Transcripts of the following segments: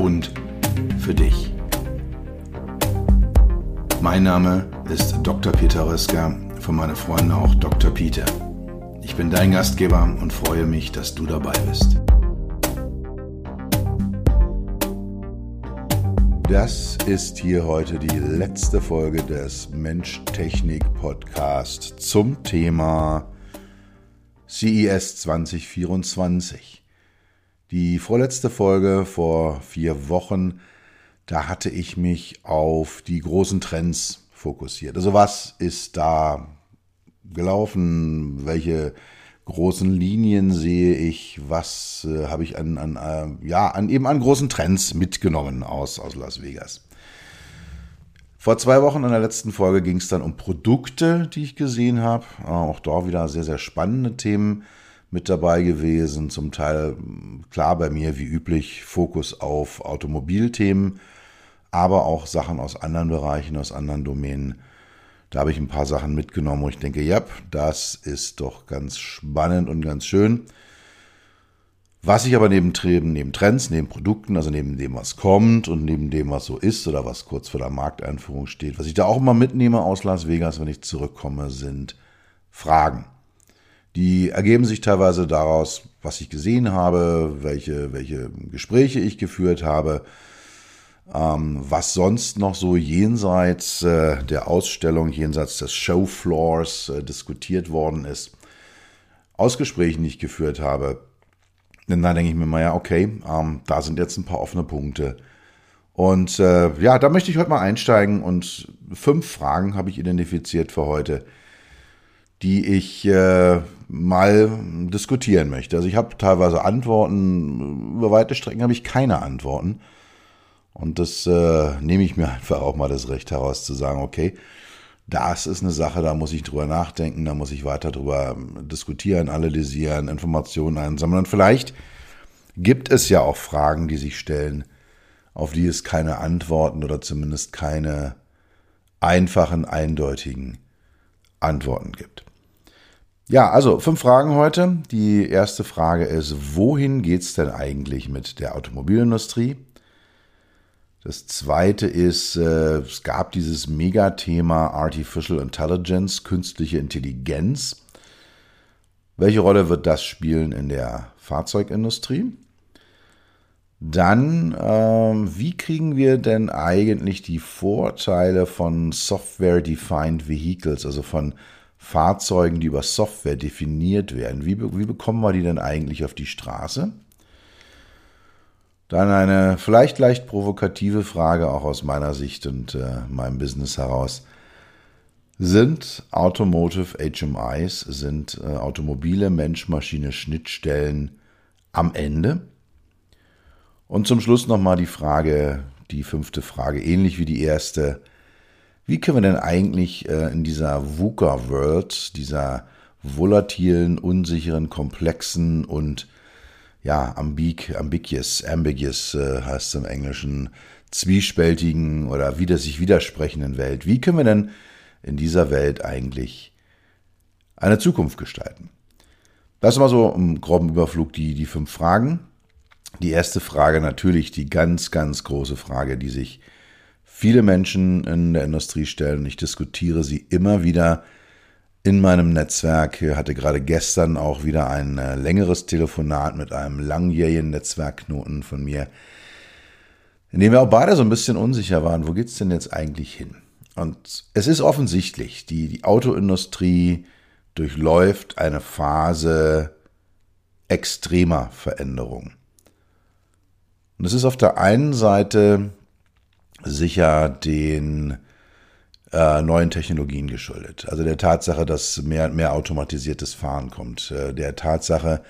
und für dich. Mein Name ist Dr. Peter Röska, von meinen Freunden auch Dr. Peter. Ich bin dein Gastgeber und freue mich, dass du dabei bist. Das ist hier heute die letzte Folge des Mensch-Technik-Podcast zum Thema CES 2024. Die vorletzte Folge vor vier Wochen, da hatte ich mich auf die großen Trends fokussiert. Also was ist da gelaufen? Welche großen Linien sehe ich? Was äh, habe ich an, an äh, ja, an eben an großen Trends mitgenommen aus, aus Las Vegas? Vor zwei Wochen in der letzten Folge ging es dann um Produkte, die ich gesehen habe. Auch da wieder sehr, sehr spannende Themen mit dabei gewesen. Zum Teil klar bei mir wie üblich Fokus auf Automobilthemen, aber auch Sachen aus anderen Bereichen, aus anderen Domänen. Da habe ich ein paar Sachen mitgenommen, wo ich denke, ja, das ist doch ganz spannend und ganz schön. Was ich aber neben, neben Trends, neben Produkten, also neben dem, was kommt und neben dem, was so ist oder was kurz vor der Markteinführung steht, was ich da auch immer mitnehme aus Las Vegas, wenn ich zurückkomme, sind Fragen. Die ergeben sich teilweise daraus, was ich gesehen habe, welche, welche Gespräche ich geführt habe, ähm, was sonst noch so jenseits äh, der Ausstellung, jenseits des Showfloors äh, diskutiert worden ist. Aus Gesprächen, die ich geführt habe, denn da denke ich mir mal, ja, okay, ähm, da sind jetzt ein paar offene Punkte. Und äh, ja, da möchte ich heute mal einsteigen und fünf Fragen habe ich identifiziert für heute, die ich äh, mal diskutieren möchte. Also ich habe teilweise Antworten, über weite Strecken habe ich keine Antworten. Und das äh, nehme ich mir einfach auch mal das Recht heraus zu sagen, okay, das ist eine Sache, da muss ich drüber nachdenken, da muss ich weiter drüber diskutieren, analysieren, Informationen einsammeln. Und vielleicht gibt es ja auch Fragen, die sich stellen, auf die es keine Antworten oder zumindest keine einfachen, eindeutigen Antworten gibt. Ja, also fünf Fragen heute. Die erste Frage ist, wohin geht es denn eigentlich mit der Automobilindustrie? Das zweite ist, äh, es gab dieses Megathema Artificial Intelligence, künstliche Intelligenz. Welche Rolle wird das spielen in der Fahrzeugindustrie? Dann, äh, wie kriegen wir denn eigentlich die Vorteile von Software-Defined Vehicles, also von Fahrzeugen, die über Software definiert werden? Wie, wie bekommen wir die denn eigentlich auf die Straße? Dann eine vielleicht leicht provokative Frage auch aus meiner Sicht und äh, meinem Business heraus. Sind Automotive HMIs, sind äh, automobile Mensch-Maschine-Schnittstellen am Ende? Und zum Schluss nochmal die Frage, die fünfte Frage, ähnlich wie die erste. Wie können wir denn eigentlich äh, in dieser VUCA-World, dieser volatilen, unsicheren, komplexen und ja, ambig, ambiguous, ambiguous äh, heißt es im Englischen, zwiespältigen oder wieder sich widersprechenden Welt. Wie können wir denn in dieser Welt eigentlich eine Zukunft gestalten? Das mal so im groben Überflug die, die fünf Fragen. Die erste Frage natürlich die ganz, ganz große Frage, die sich viele Menschen in der Industrie stellen. Ich diskutiere sie immer wieder in meinem Netzwerk. Ich hatte gerade gestern auch wieder ein äh, längeres Telefonat mit einem langjährigen Netzwerkknoten von mir, in dem wir auch beide so ein bisschen unsicher waren, wo geht's denn jetzt eigentlich hin? Und es ist offensichtlich, die, die Autoindustrie durchläuft eine Phase extremer Veränderung. Und es ist auf der einen Seite sicher den äh, neuen Technologien geschuldet. Also der Tatsache, dass mehr und mehr automatisiertes Fahren kommt, äh, der Tatsache,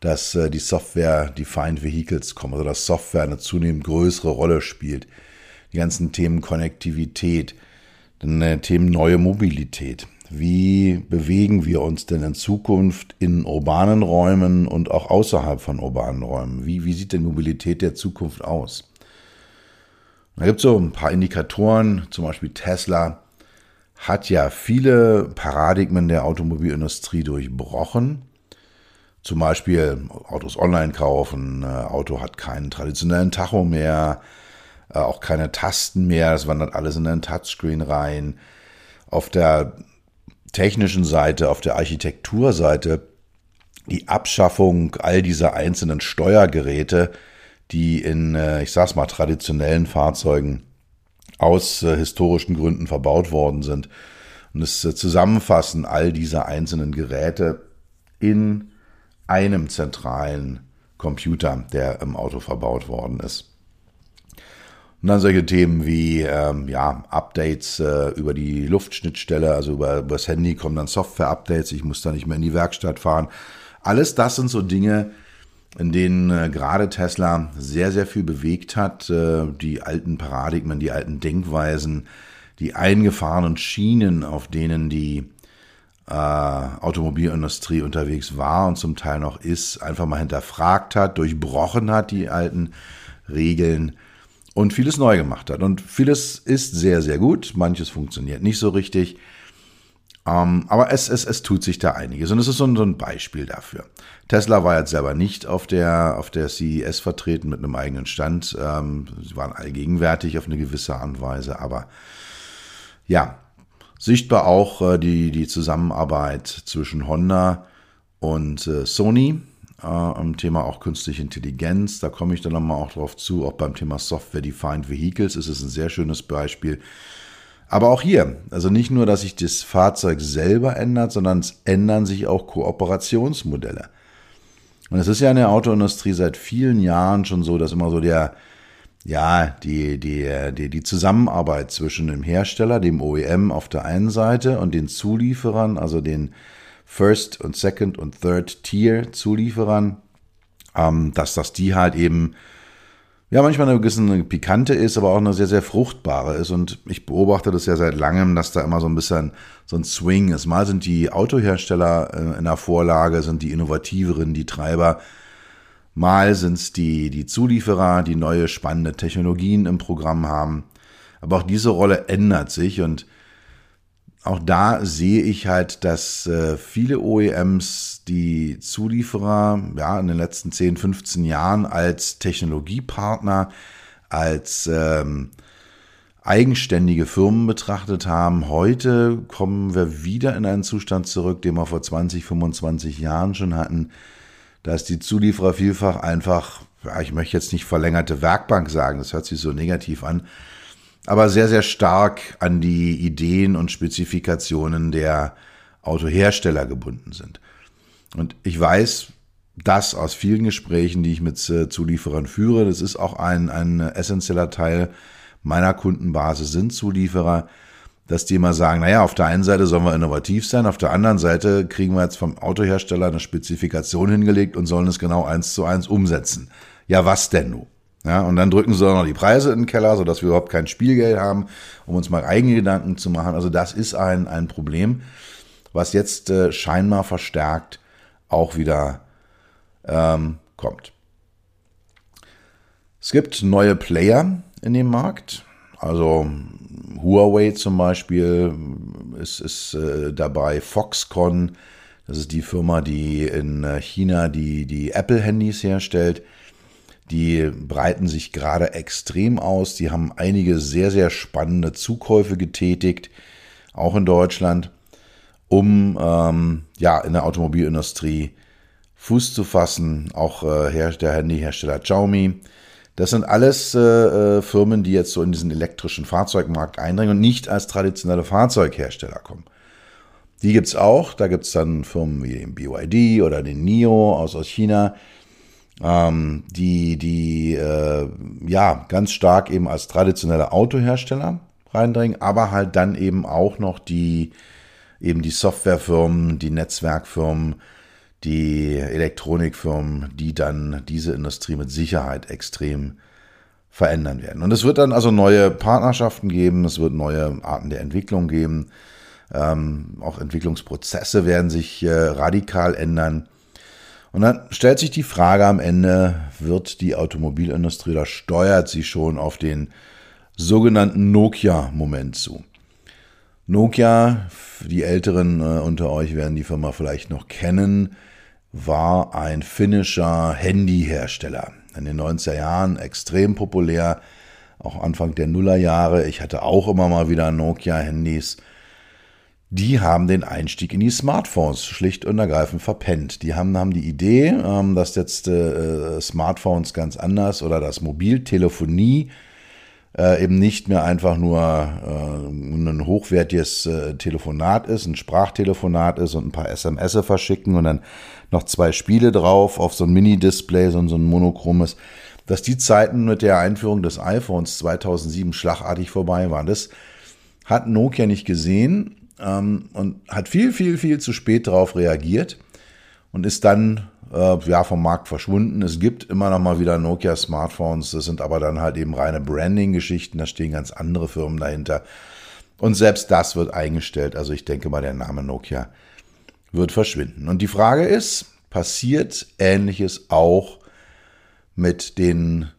dass äh, die Software-Defined Vehicles kommen, also dass Software eine zunehmend größere Rolle spielt. Die ganzen Themen Konnektivität, dann äh, Themen neue Mobilität. Wie bewegen wir uns denn in Zukunft in urbanen Räumen und auch außerhalb von urbanen Räumen? Wie, wie sieht denn Mobilität der Zukunft aus? Da gibt es so ein paar Indikatoren, zum Beispiel Tesla hat ja viele Paradigmen der Automobilindustrie durchbrochen. Zum Beispiel Autos online kaufen, Auto hat keinen traditionellen Tacho mehr, äh, auch keine Tasten mehr, das wandert alles in ein Touchscreen rein. Auf der technischen Seite, auf der Architekturseite die Abschaffung all dieser einzelnen Steuergeräte, die in, äh, ich sag's mal, traditionellen Fahrzeugen aus äh, historischen Gründen verbaut worden sind. Und das Zusammenfassen all dieser einzelnen Geräte in einem zentralen Computer, der im Auto verbaut worden ist. Und dann solche Themen wie ähm, ja, Updates äh, über die Luftschnittstelle, also über, über das Handy kommen dann Software-Updates, ich muss da nicht mehr in die Werkstatt fahren. Alles das sind so Dinge, in denen äh, gerade Tesla sehr, sehr viel bewegt hat. Äh, die alten Paradigmen, die alten Denkweisen, die eingefahrenen Schienen, auf denen die äh, Automobilindustrie unterwegs war und zum Teil noch ist, einfach mal hinterfragt hat, durchbrochen hat die alten Regeln und vieles neu gemacht hat. Und vieles ist sehr, sehr gut, manches funktioniert nicht so richtig. Ähm, aber es, es, es tut sich da einiges und es ist so ein, so ein Beispiel dafür. Tesla war jetzt selber nicht auf der, auf der CES vertreten mit einem eigenen Stand. Ähm, sie waren allgegenwärtig auf eine gewisse Art und Weise, aber ja, Sichtbar auch äh, die, die Zusammenarbeit zwischen Honda und äh, Sony äh, am Thema auch künstliche Intelligenz. Da komme ich dann nochmal auch drauf zu. Auch beim Thema Software-Defined Vehicles ist es ein sehr schönes Beispiel. Aber auch hier, also nicht nur, dass sich das Fahrzeug selber ändert, sondern es ändern sich auch Kooperationsmodelle. Und es ist ja in der Autoindustrie seit vielen Jahren schon so, dass immer so der, ja, die, die, die, die Zusammenarbeit zwischen dem Hersteller, dem OEM auf der einen Seite und den Zulieferern, also den First und Second und Third Tier Zulieferern, ähm, dass das die halt eben ja manchmal eine gewisse pikante ist, aber auch eine sehr, sehr fruchtbare ist. Und ich beobachte das ja seit langem, dass da immer so ein bisschen so ein Swing ist. Mal sind die Autohersteller äh, in der Vorlage, sind die innovativeren, die Treiber Mal sind es die, die Zulieferer, die neue spannende Technologien im Programm haben. Aber auch diese Rolle ändert sich und auch da sehe ich halt, dass äh, viele OEMs die Zulieferer ja, in den letzten 10, 15 Jahren als Technologiepartner, als ähm, eigenständige Firmen betrachtet haben. Heute kommen wir wieder in einen Zustand zurück, den wir vor 20, 25 Jahren schon hatten, dass die Zulieferer vielfach einfach, ja, ich möchte jetzt nicht verlängerte Werkbank sagen, das hört sich so negativ an, aber sehr, sehr stark an die Ideen und Spezifikationen der Autohersteller gebunden sind. Und ich weiß das aus vielen Gesprächen, die ich mit äh, Zulieferern führe. Das ist auch ein, ein essentieller Teil meiner Kundenbasis, sind Zulieferer, dass die immer sagen, naja, auf der einen Seite sollen wir innovativ sein, auf der anderen Seite kriegen wir jetzt vom Autohersteller eine Spezifikation hingelegt und sollen es genau eins zu eins umsetzen. Ja, was denn nun? Ja, und dann drücken sie auch noch die Preise in den Keller, sodass wir überhaupt kein Spielgeld haben, um uns mal eigene Gedanken zu machen. Also das ist ein, ein Problem, was jetzt äh, scheinbar verstärkt auch wieder ähm, kommt. Es gibt neue Player in dem Markt. Also Huawei zum Beispiel ist, ist äh, dabei, Foxconn, das ist die Firma, die in äh, China die, die Apple-Handys herstellt. Die breiten sich gerade extrem aus. Die haben einige sehr, sehr spannende Zukäufe getätigt, auch in Deutschland, um ähm, ja in der Automobilindustrie Fuß zu fassen. Auch äh, der Handyhersteller Xiaomi das sind alles äh, äh, Firmen, die jetzt so in diesen elektrischen Fahrzeugmarkt eindringen und nicht als traditionelle Fahrzeughersteller kommen. Die gibt es auch. Da gibt es dann Firmen wie den BYD oder den NIO aus, aus China, ähm, die, die äh, ja ganz stark eben als traditionelle Autohersteller reindringen, aber halt dann eben auch noch die eben die Softwarefirmen, die Netzwerkfirmen, die Elektronikfirmen, die dann diese Industrie mit Sicherheit extrem verändern werden. Und es wird dann also neue Partnerschaften geben, es wird neue Arten der Entwicklung geben, ähm, auch Entwicklungsprozesse werden sich äh, radikal ändern. Und dann stellt sich die Frage am Ende, wird die Automobilindustrie oder steuert sie schon auf den sogenannten Nokia-Moment zu? Nokia, die Älteren äh, unter euch werden die Firma vielleicht noch kennen, war ein finnischer Handyhersteller. In den 90er Jahren extrem populär, auch Anfang der Nullerjahre. Ich hatte auch immer mal wieder Nokia-Handys. Die haben den Einstieg in die Smartphones schlicht und ergreifend verpennt. Die haben, haben die Idee, ähm, dass jetzt äh, Smartphones ganz anders oder dass Mobiltelefonie eben nicht mehr einfach nur äh, ein hochwertiges äh, Telefonat ist, ein Sprachtelefonat ist und ein paar SMS verschicken und dann noch zwei Spiele drauf auf so ein Mini-Display, so, so ein monochromes, dass die Zeiten mit der Einführung des iPhones 2007 schlagartig vorbei waren. Das hat Nokia nicht gesehen ähm, und hat viel, viel, viel zu spät darauf reagiert und ist dann äh, ja, vom Markt verschwunden. Es gibt immer noch mal wieder Nokia-Smartphones, das sind aber dann halt eben reine Branding-Geschichten, da stehen ganz andere Firmen dahinter. Und selbst das wird eingestellt. Also ich denke mal, der Name Nokia wird verschwinden. Und die Frage ist, passiert ähnliches auch mit den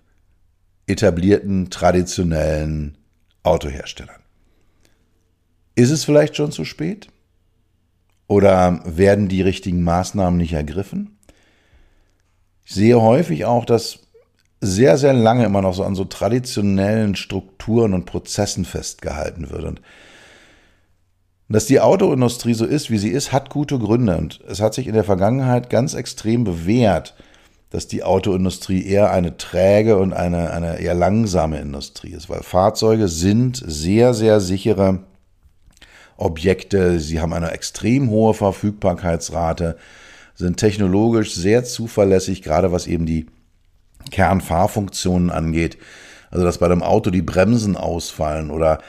etablierten, traditionellen Autoherstellern? Ist es vielleicht schon zu spät? Oder werden die richtigen Maßnahmen nicht ergriffen? Ich sehe häufig auch, dass sehr, sehr lange immer noch so an so traditionellen Strukturen und Prozessen festgehalten wird. Und dass die Autoindustrie so ist, wie sie ist, hat gute Gründe. Und es hat sich in der Vergangenheit ganz extrem bewährt, dass die Autoindustrie eher eine träge und eine, eine eher langsame Industrie ist, weil Fahrzeuge sind sehr, sehr sichere Objekte. Sie haben eine extrem hohe Verfügbarkeitsrate sind technologisch sehr zuverlässig, gerade was eben die Kernfahrfunktionen angeht. Also dass bei einem Auto die Bremsen ausfallen oder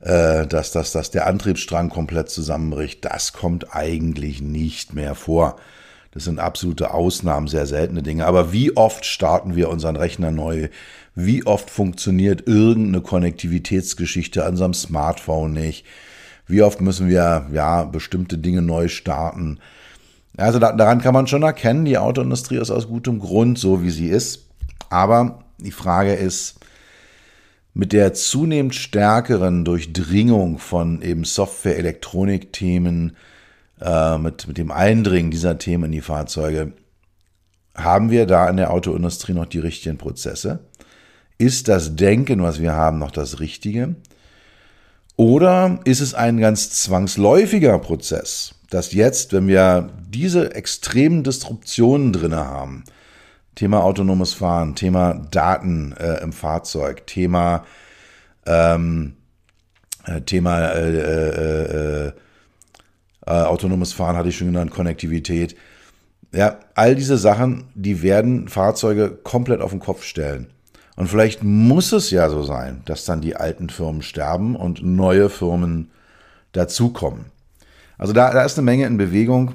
äh, dass, dass, dass der Antriebsstrang komplett zusammenbricht, das kommt eigentlich nicht mehr vor. Das sind absolute Ausnahmen, sehr seltene Dinge. Aber wie oft starten wir unseren Rechner neu? Wie oft funktioniert irgendeine Konnektivitätsgeschichte an unserem Smartphone nicht? Wie oft müssen wir ja bestimmte Dinge neu starten? Also da, daran kann man schon erkennen, die Autoindustrie ist aus gutem Grund so, wie sie ist. Aber die Frage ist, mit der zunehmend stärkeren Durchdringung von eben Software-Elektronik-Themen, äh, mit, mit dem Eindringen dieser Themen in die Fahrzeuge, haben wir da in der Autoindustrie noch die richtigen Prozesse? Ist das Denken, was wir haben, noch das Richtige? Oder ist es ein ganz zwangsläufiger Prozess? Dass jetzt, wenn wir diese extremen Disruptionen drin haben, Thema autonomes Fahren, Thema Daten äh, im Fahrzeug, Thema ähm, äh, Thema äh, äh, äh, autonomes Fahren hatte ich schon genannt, Konnektivität. Ja, all diese Sachen, die werden Fahrzeuge komplett auf den Kopf stellen. Und vielleicht muss es ja so sein, dass dann die alten Firmen sterben und neue Firmen dazukommen. Also da, da ist eine Menge in Bewegung.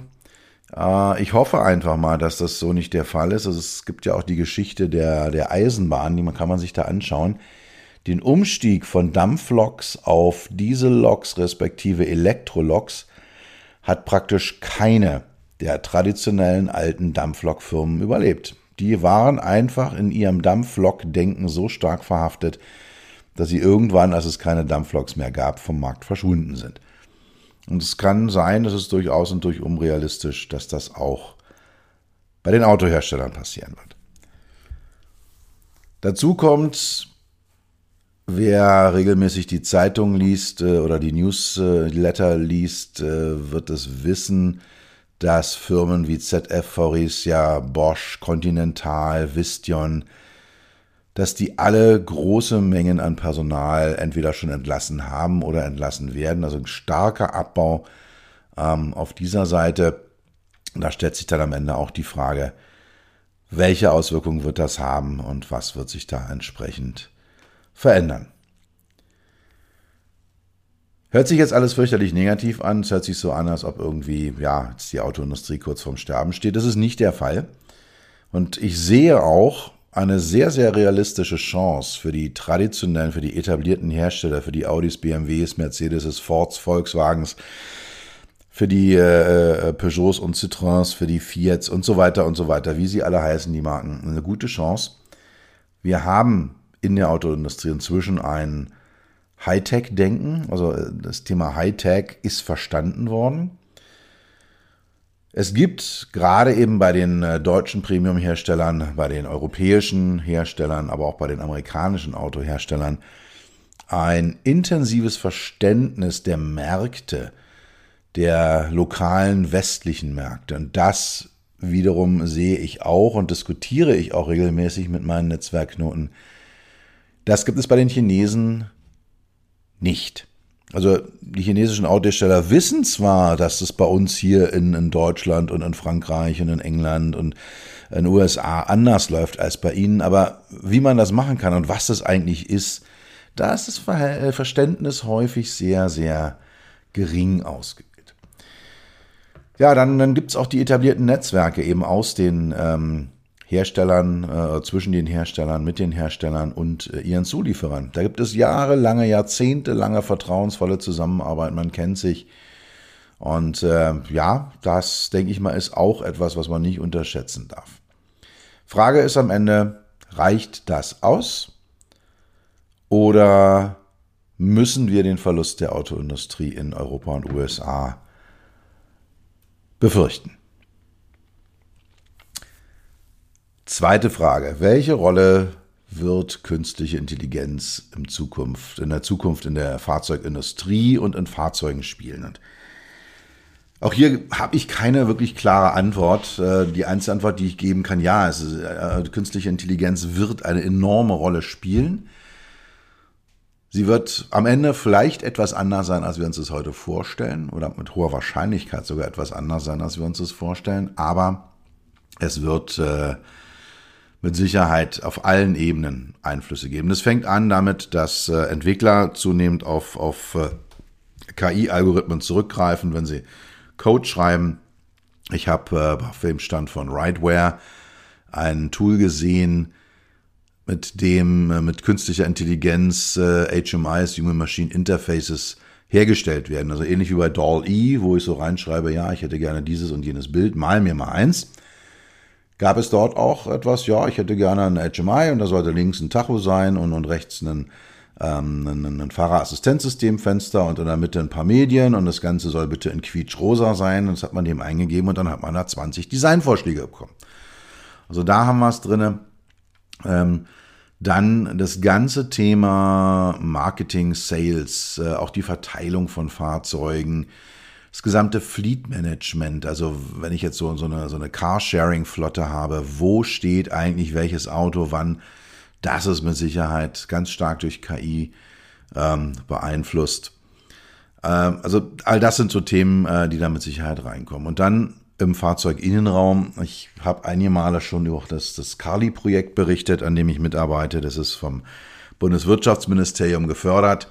Äh, ich hoffe einfach mal, dass das so nicht der Fall ist. Also es gibt ja auch die Geschichte der, der Eisenbahn, die man kann man sich da anschauen. Den Umstieg von Dampfloks auf Dieselloks respektive Elektroloks hat praktisch keine der traditionellen alten Dampflokfirmen überlebt. Die waren einfach in ihrem Dampflok-Denken so stark verhaftet, dass sie irgendwann, als es keine Dampfloks mehr gab, vom Markt verschwunden sind. Und es kann sein, dass es durchaus und durch unrealistisch, dass das auch bei den Autoherstellern passieren wird. Dazu kommt, wer regelmäßig die Zeitung liest äh, oder die Newsletter liest, äh, wird es wissen, dass Firmen wie ZF, Faurecia, Bosch, Continental, Vistion dass die alle große Mengen an Personal entweder schon entlassen haben oder entlassen werden. Also ein starker Abbau ähm, auf dieser Seite. Da stellt sich dann am Ende auch die Frage, welche Auswirkungen wird das haben und was wird sich da entsprechend verändern. Hört sich jetzt alles fürchterlich negativ an. Es hört sich so an, als ob irgendwie, ja, jetzt die Autoindustrie kurz vorm Sterben steht. Das ist nicht der Fall. Und ich sehe auch eine sehr, sehr realistische Chance für die traditionellen, für die etablierten Hersteller, für die Audis, BMWs, Mercedes, Fords, Volkswagens, für die äh, äh, Peugeots und Citroëns, für die Fiats und so weiter und so weiter, wie sie alle heißen, die Marken, eine gute Chance. Wir haben in der Autoindustrie inzwischen ein Hightech-Denken, also äh, das Thema Hightech ist verstanden worden. Es gibt gerade eben bei den äh, deutschen Premium-Herstellern, bei den europäischen Herstellern, aber auch bei den amerikanischen Autoherstellern ein intensives Verständnis der Märkte, der lokalen westlichen Märkte. Und das wiederum sehe ich auch und diskutiere ich auch regelmäßig mit meinen Netzwerknoten. Das gibt es bei den Chinesen nicht. Also die chinesischen Autohersteller wissen zwar, dass es bei uns hier in, in, Deutschland und in Frankreich und in England und in den USA anders läuft als bei ihnen, aber wie man das machen kann und was das eigentlich ist, da ist das äh, Verständnis häufig sehr, sehr gering ausgebildet. Ja, dann, dann gibt es auch die etablierten Netzwerke eben aus den ähm, Herstellern, äh, zwischen den Herstellern, mit den Herstellern und äh, ihren Zulieferern. Da gibt es jahrelange, jahrzehntelange vertrauensvolle Zusammenarbeit, man kennt sich. Und äh, ja, das, denke ich mal, ist auch etwas, was man nicht unterschätzen darf. Frage ist am Ende, reicht das aus? Oder müssen wir den Verlust der Autoindustrie in Europa und USA befürchten? Zweite Frage. Welche Rolle wird künstliche Intelligenz in Zukunft, in der Zukunft in der Fahrzeugindustrie und in Fahrzeugen spielen? Und auch hier habe ich keine wirklich klare Antwort. Äh, die einzige Antwort, die ich geben kann, ja, ist, äh, künstliche Intelligenz wird eine enorme Rolle spielen. Sie wird am Ende vielleicht etwas anders sein, als wir uns das heute vorstellen, oder mit hoher Wahrscheinlichkeit sogar etwas anders sein, als wir uns das vorstellen. Aber es wird äh, mit Sicherheit auf allen Ebenen Einflüsse geben. Das fängt an damit, dass äh, Entwickler zunehmend auf, auf äh, KI-Algorithmen zurückgreifen, wenn sie Code schreiben. Ich habe äh, auf dem Stand von Rightware ein Tool gesehen, mit dem äh, mit künstlicher Intelligenz äh, HMIs, Human Machine Interfaces, hergestellt werden. Also ähnlich wie bei DAL-E, wo ich so reinschreibe, ja, ich hätte gerne dieses und jenes Bild, mal mir mal eins gab es dort auch etwas, ja, ich hätte gerne ein HMI und da sollte links ein Tacho sein und, und rechts ein, ähm, ein, ein Fahrerassistenzsystemfenster und in der Mitte ein paar Medien und das Ganze soll bitte in quietsch-rosa sein. Und das hat man dem eingegeben und dann hat man da 20 Designvorschläge bekommen. Also da haben wir es drin. Ähm, dann das ganze Thema Marketing, Sales, äh, auch die Verteilung von Fahrzeugen, das gesamte Fleet Management, also wenn ich jetzt so, so eine, so eine Carsharing-Flotte habe, wo steht eigentlich welches Auto wann, das ist mit Sicherheit ganz stark durch KI ähm, beeinflusst. Ähm, also all das sind so Themen, äh, die da mit Sicherheit reinkommen. Und dann im Fahrzeuginnenraum. Ich habe einige Male schon über das, das Carly-Projekt berichtet, an dem ich mitarbeite. Das ist vom Bundeswirtschaftsministerium gefördert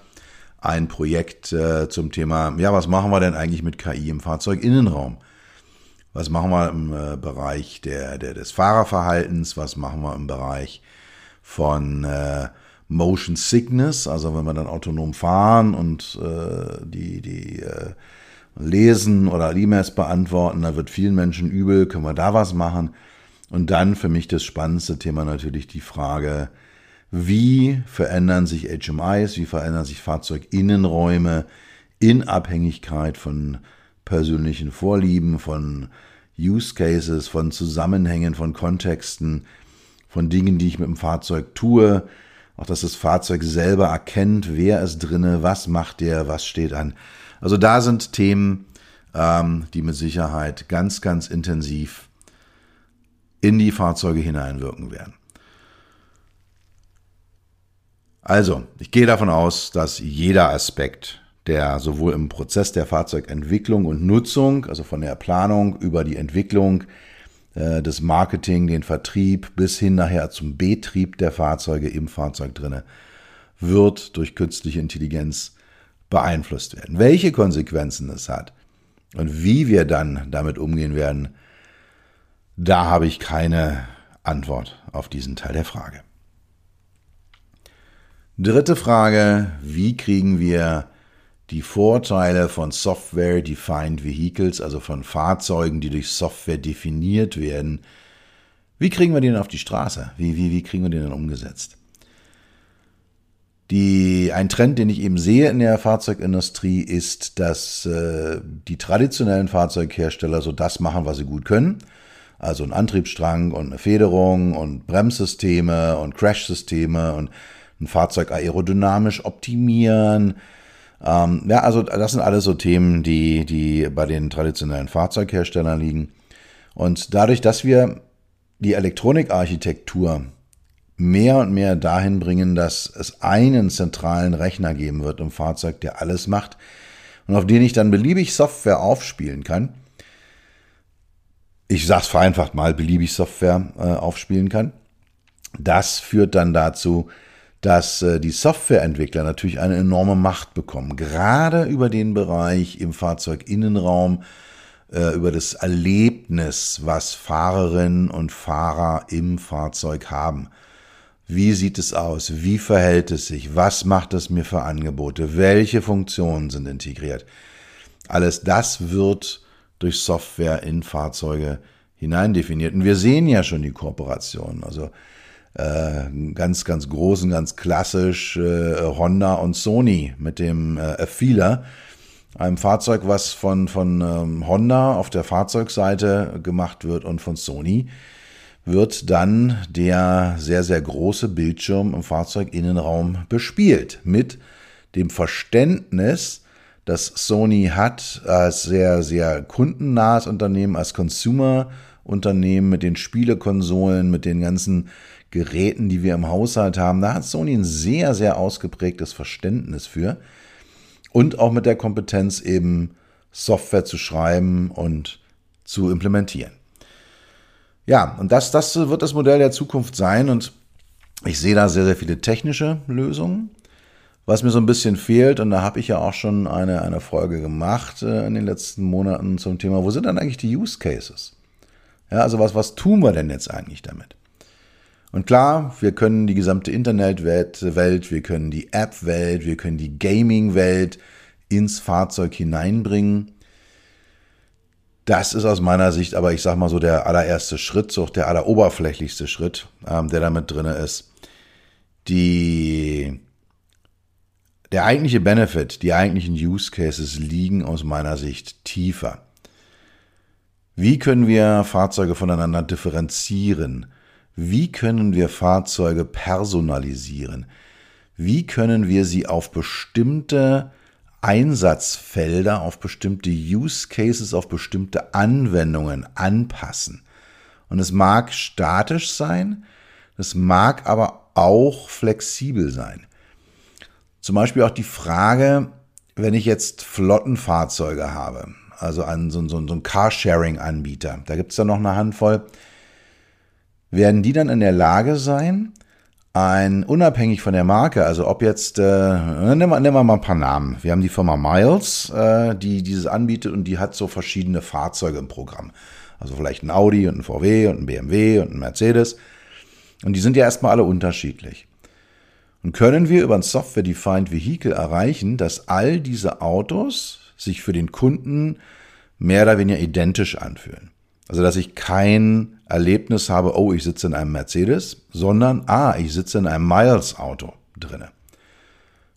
ein Projekt äh, zum Thema, ja, was machen wir denn eigentlich mit KI im Fahrzeuginnenraum? Was machen wir im äh, Bereich der, der, des Fahrerverhaltens? Was machen wir im Bereich von äh, Motion Sickness? Also wenn wir dann autonom fahren und äh, die, die äh, lesen oder E-Mails beantworten, da wird vielen Menschen übel, können wir da was machen? Und dann für mich das spannendste Thema natürlich die Frage, wie verändern sich HMIs, wie verändern sich Fahrzeuginnenräume in Abhängigkeit von persönlichen Vorlieben, von Use Cases, von Zusammenhängen, von Kontexten, von Dingen, die ich mit dem Fahrzeug tue. Auch dass das Fahrzeug selber erkennt, wer ist drinne, was macht der, was steht an. Also da sind Themen, ähm, die mit Sicherheit ganz, ganz intensiv in die Fahrzeuge hineinwirken werden. Also, ich gehe davon aus, dass jeder Aspekt, der sowohl im Prozess der Fahrzeugentwicklung und Nutzung, also von der Planung über die Entwicklung, äh, des Marketing, den Vertrieb bis hin nachher zum Betrieb der Fahrzeuge im Fahrzeug drinne, wird durch künstliche Intelligenz beeinflusst werden. Welche Konsequenzen es hat und wie wir dann damit umgehen werden, da habe ich keine Antwort auf diesen Teil der Frage. Dritte Frage, wie kriegen wir die Vorteile von Software-Defined Vehicles, also von Fahrzeugen, die durch Software definiert werden, wie kriegen wir den auf die Straße? Wie, wie, wie kriegen wir den dann umgesetzt? Die, ein Trend, den ich eben sehe in der Fahrzeugindustrie, ist, dass äh, die traditionellen Fahrzeughersteller so das machen, was sie gut können. Also ein Antriebsstrang und eine Federung und Bremssysteme und Crashsysteme und ein Fahrzeug aerodynamisch optimieren. Ähm, ja, also das sind alles so Themen, die, die bei den traditionellen Fahrzeugherstellern liegen. Und dadurch, dass wir die Elektronikarchitektur mehr und mehr dahin bringen, dass es einen zentralen Rechner geben wird im Fahrzeug, der alles macht und auf den ich dann beliebig Software aufspielen kann. Ich sage es vereinfacht mal, beliebig Software äh, aufspielen kann. Das führt dann dazu, dass äh, die Softwareentwickler natürlich eine enorme Macht bekommen, gerade über den Bereich im Fahrzeuginnenraum, äh, über das Erlebnis, was Fahrerinnen und Fahrer im Fahrzeug haben. Wie sieht es aus? Wie verhält es sich? Was macht es mir für Angebote? Welche Funktionen sind integriert? Alles das wird durch Software in Fahrzeuge hineindefiniert. Und wir sehen ja schon die Kooperation. Also äh, ganz, ganz großen, ganz klassisch äh, Honda und Sony mit dem äh, Affila, einem Fahrzeug, was von, von ähm, Honda auf der Fahrzeugseite gemacht wird und von Sony wird dann der sehr, sehr große Bildschirm im Fahrzeuginnenraum bespielt. Mit dem Verständnis, das Sony hat als sehr, sehr kundennahes Unternehmen, als Consumer-Unternehmen mit den Spielekonsolen, mit den ganzen Geräten, die wir im Haushalt haben. Da hat Sony ein sehr, sehr ausgeprägtes Verständnis für. Und auch mit der Kompetenz eben Software zu schreiben und zu implementieren. Ja, und das, das wird das Modell der Zukunft sein und ich sehe da sehr, sehr viele technische Lösungen. Was mir so ein bisschen fehlt, und da habe ich ja auch schon eine, eine Folge gemacht äh, in den letzten Monaten zum Thema, wo sind dann eigentlich die Use Cases? Ja, also was, was tun wir denn jetzt eigentlich damit? Und klar, wir können die gesamte Internetwelt, Welt, wir können die App-Welt, wir können die Gaming-Welt ins Fahrzeug hineinbringen. Das ist aus meiner Sicht aber, ich sag mal so, der allererste Schritt, so der alleroberflächlichste Schritt, ähm, der damit drin ist. Die, der eigentliche Benefit, die eigentlichen Use Cases liegen aus meiner Sicht tiefer. Wie können wir Fahrzeuge voneinander differenzieren? Wie können wir Fahrzeuge personalisieren? Wie können wir sie auf bestimmte Einsatzfelder, auf bestimmte Use Cases, auf bestimmte Anwendungen anpassen. Und es mag statisch sein, es mag aber auch flexibel sein. Zum Beispiel auch die Frage, wenn ich jetzt Flottenfahrzeuge habe, also an so, so, so einen Carsharing-Anbieter, da gibt es ja noch eine Handvoll, werden die dann in der Lage sein, ein, unabhängig von der Marke, also ob jetzt, äh, nehmen, wir, nehmen wir mal ein paar Namen. Wir haben die Firma Miles, äh, die dieses anbietet und die hat so verschiedene Fahrzeuge im Programm. Also vielleicht ein Audi und ein VW und ein BMW und ein Mercedes. Und die sind ja erstmal alle unterschiedlich. Und können wir über ein Software-Defined Vehicle erreichen, dass all diese Autos sich für den Kunden mehr oder weniger identisch anfühlen. Also dass ich kein Erlebnis habe, oh, ich sitze in einem Mercedes, sondern, ah, ich sitze in einem Miles-Auto drinne.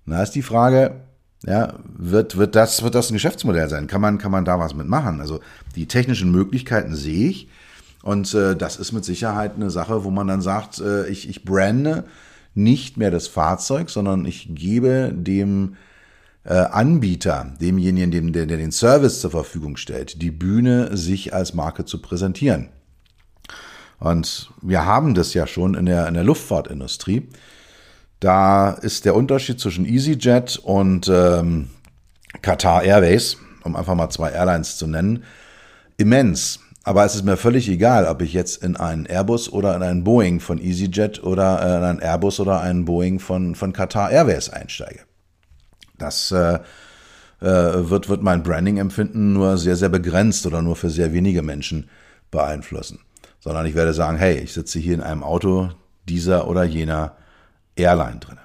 Da ist die Frage, ja, wird, wird, das, wird das ein Geschäftsmodell sein? Kann man, kann man da was mitmachen? Also die technischen Möglichkeiten sehe ich. Und äh, das ist mit Sicherheit eine Sache, wo man dann sagt, äh, ich, ich brande nicht mehr das Fahrzeug, sondern ich gebe dem äh, Anbieter, demjenigen, dem, der, der den Service zur Verfügung stellt, die Bühne, sich als Marke zu präsentieren. Und wir haben das ja schon in der, in der Luftfahrtindustrie. Da ist der Unterschied zwischen EasyJet und ähm, Qatar Airways, um einfach mal zwei Airlines zu nennen, immens. Aber es ist mir völlig egal, ob ich jetzt in einen Airbus oder in einen Boeing von EasyJet oder in einen Airbus oder einen Boeing von, von Qatar Airways einsteige. Das äh, äh, wird, wird mein Branding-Empfinden nur sehr, sehr begrenzt oder nur für sehr wenige Menschen beeinflussen. Sondern ich werde sagen, hey, ich sitze hier in einem Auto dieser oder jener Airline drin.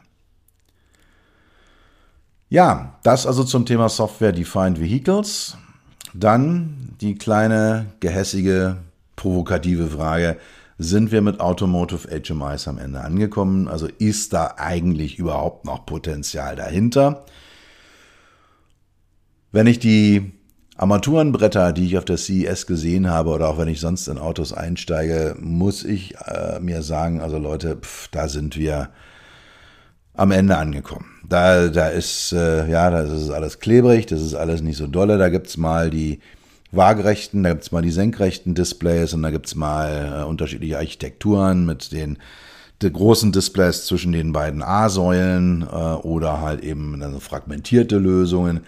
Ja, das also zum Thema Software Defined Vehicles. Dann die kleine, gehässige, provokative Frage, sind wir mit Automotive HMIs am Ende angekommen? Also ist da eigentlich überhaupt noch Potenzial dahinter? Wenn ich die Armaturenbretter, die ich auf der CES gesehen habe oder auch wenn ich sonst in Autos einsteige, muss ich äh, mir sagen, also Leute, pf, da sind wir am Ende angekommen. Da, da ist, äh, ja, da ist alles klebrig, das ist alles nicht so dolle. Da gibt's mal die waagerechten, da gibt's mal die senkrechten Displays und da gibt's mal äh, unterschiedliche Architekturen mit den großen Displays zwischen den beiden A-Säulen äh, oder halt eben dann fragmentierte Lösungen.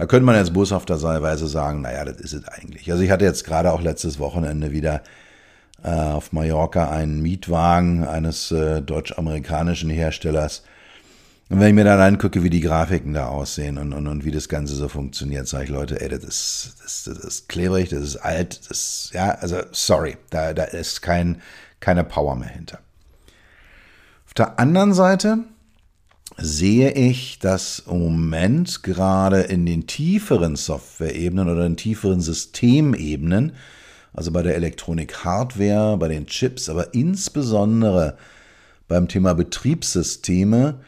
Da könnte man jetzt boshafterweise sagen, naja, das ist es eigentlich. Also ich hatte jetzt gerade auch letztes Wochenende wieder äh, auf Mallorca einen Mietwagen eines äh, deutsch-amerikanischen Herstellers und wenn ich mir dann angucke, wie die Grafiken da aussehen und, und, und wie das Ganze so funktioniert, sage ich, Leute, ey, das ist, das, das ist klebrig, das ist alt, das, ja, also sorry, da, da ist kein, keine Power mehr hinter. Auf der anderen Seite sehe ich, dass im Moment gerade in den tieferen Software-Ebenen oder in tieferen Systemebenen, also bei der Elektronik-Hardware, bei den Chips, aber insbesondere beim Thema Betriebssysteme,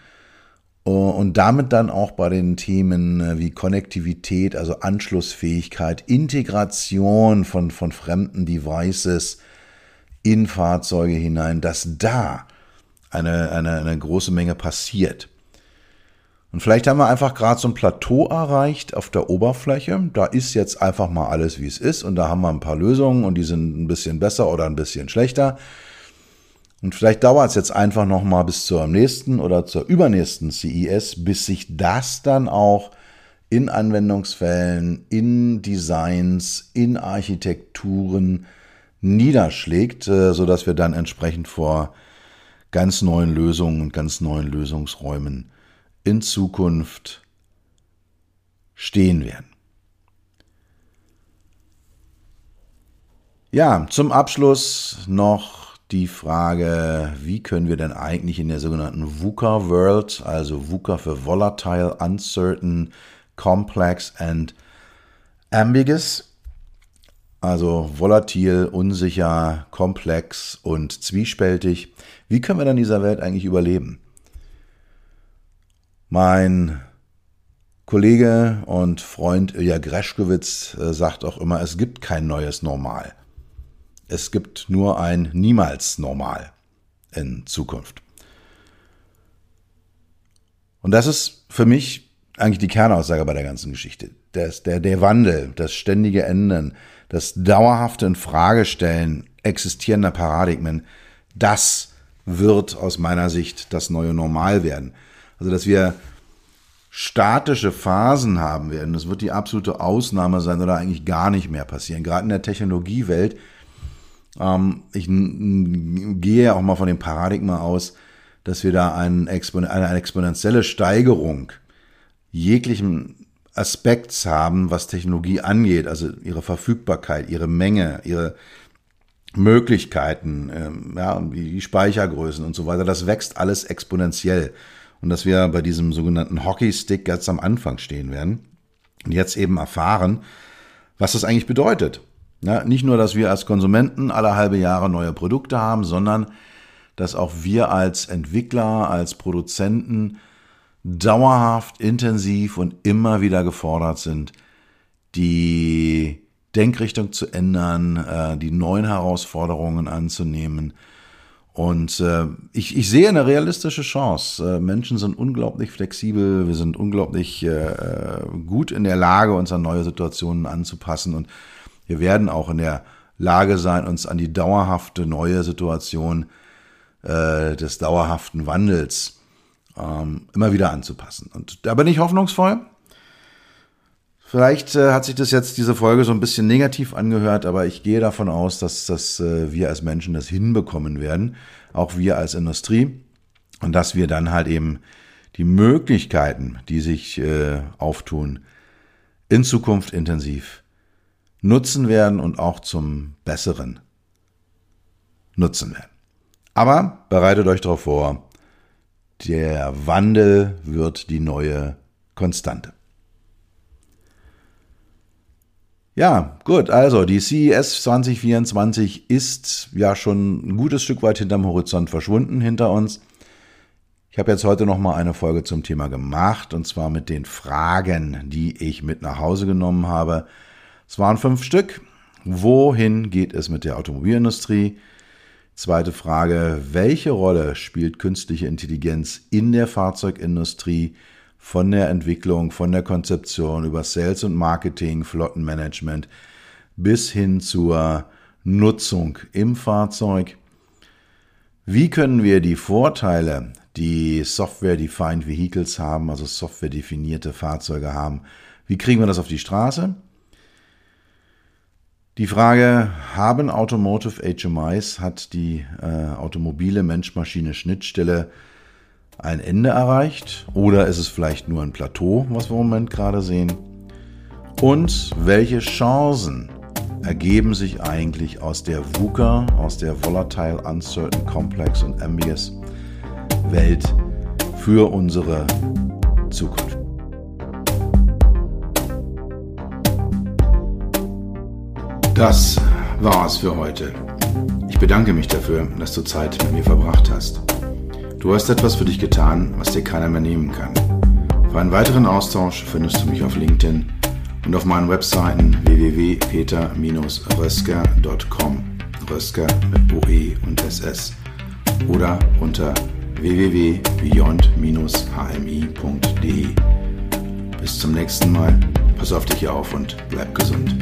und damit dann auch bei den Themen äh, wie Konnektivität, also Anschlussfähigkeit, Integration von, von fremden Devices in Fahrzeuge hinein, dass da eine, eine, eine große Menge passiert. Und vielleicht haben wir einfach gerade so ein Plateau erreicht auf der Oberfläche. Da ist jetzt einfach mal alles, wie es ist. Und da haben wir ein paar Lösungen und die sind ein bisschen besser oder ein bisschen schlechter. Und vielleicht dauert es jetzt einfach noch mal bis zur nächsten oder zur übernächsten CES, bis sich das dann auch in Anwendungsfällen, in Designs, in Architekturen niederschlägt, äh, so dass wir dann entsprechend vor ganz neuen Lösungen und ganz neuen Lösungsräumen in Zukunft stehen werden. Ja, zum Abschluss noch die Frage, wie können wir denn eigentlich in der sogenannten VUCA World, also VUCA für Volatile, Uncertain, Complex and Ambiguous, also volatil, unsicher, komplex und zwiespältig, wie können wir dann in dieser Welt eigentlich überleben? Mein Kollege und Freund Ilja Greschkowitz äh, sagt auch immer, es gibt kein neues Normal. Es gibt nur ein Niemals Normal in Zukunft. Und das ist für mich eigentlich die Kernaussage bei der ganzen Geschichte. Das, der, der Wandel, das ständige Ändern, das dauerhafte Infragestellen existierender Paradigmen, das wird aus meiner Sicht das neue Normal werden. Also, dass wir statische Phasen haben werden, das wird die absolute Ausnahme sein oder eigentlich gar nicht mehr passieren. Gerade in der Technologiewelt ähm, ich gehe auch mal von dem Paradigma aus, dass wir da eine exponentielle Steigerung jeglichen Aspekts haben, was Technologie angeht, also ihre Verfügbarkeit, ihre Menge, ihre Möglichkeiten, ähm, ja, die Speichergrößen und so weiter. Das wächst alles exponentiell. Und dass wir bei diesem sogenannten Hockeystick ganz am Anfang stehen werden und jetzt eben erfahren, was das eigentlich bedeutet. Ja, nicht nur, dass wir als Konsumenten alle halbe Jahre neue Produkte haben, sondern dass auch wir als Entwickler, als Produzenten dauerhaft, intensiv und immer wieder gefordert sind, die Denkrichtung zu ändern, äh, die neuen Herausforderungen anzunehmen. Und äh, ich, ich sehe eine realistische Chance. Äh, Menschen sind unglaublich flexibel, wir sind unglaublich gut in der Lage, uns an neue Situationen anzupassen. Und wir werden auch in der Lage sein, uns an die dauerhafte neue Situation äh, des dauerhaften Wandels ähm, immer wieder anzupassen. Und da bin ich hoffnungsvoll. Vielleicht äh, hat sich das jetzt diese Folge so ein bisschen negativ angehört, aber ich gehe davon aus, dass, dass äh, wir als Menschen das hinbekommen werden, auch wir als Industrie, und dass wir dann halt eben die Möglichkeiten, die sich äh, auftun, in Zukunft intensiv nutzen werden und auch zum Besseren nutzen werden. Aber bereitet euch darauf vor, der Wandel wird die neue Konstante. Ja, gut, also die CES 2024 ist ja schon ein gutes Stück weit hinterm Horizont verschwunden hinter uns. Ich habe jetzt heute noch mal eine Folge zum Thema gemacht und zwar mit den Fragen, die ich mit nach Hause genommen habe. Es waren fünf Stück. Wohin geht es mit der Automobilindustrie? Zweite Frage, welche Rolle spielt künstliche Intelligenz in der Fahrzeugindustrie? Von der Entwicklung, von der Konzeption über Sales und Marketing, Flottenmanagement bis hin zur Nutzung im Fahrzeug. Wie können wir die Vorteile, die Software-Defined Vehicles haben, also software-definierte Fahrzeuge haben, wie kriegen wir das auf die Straße? Die Frage, haben Automotive HMIs, hat die äh, automobile Mensch-Maschine-Schnittstelle ein Ende erreicht oder ist es vielleicht nur ein Plateau, was wir im Moment gerade sehen? Und welche Chancen ergeben sich eigentlich aus der VUCA, aus der Volatile, Uncertain, Complex und Ambiguous Welt für unsere Zukunft? Das war's für heute. Ich bedanke mich dafür, dass du Zeit mit mir verbracht hast. Du hast etwas für dich getan, was dir keiner mehr nehmen kann. Für einen weiteren Austausch findest du mich auf LinkedIn und auf meinen Webseiten www.peter-rösker.com Rösker mit OE und SS oder unter www.beyond-hmi.de. Bis zum nächsten Mal, pass auf dich auf und bleib gesund.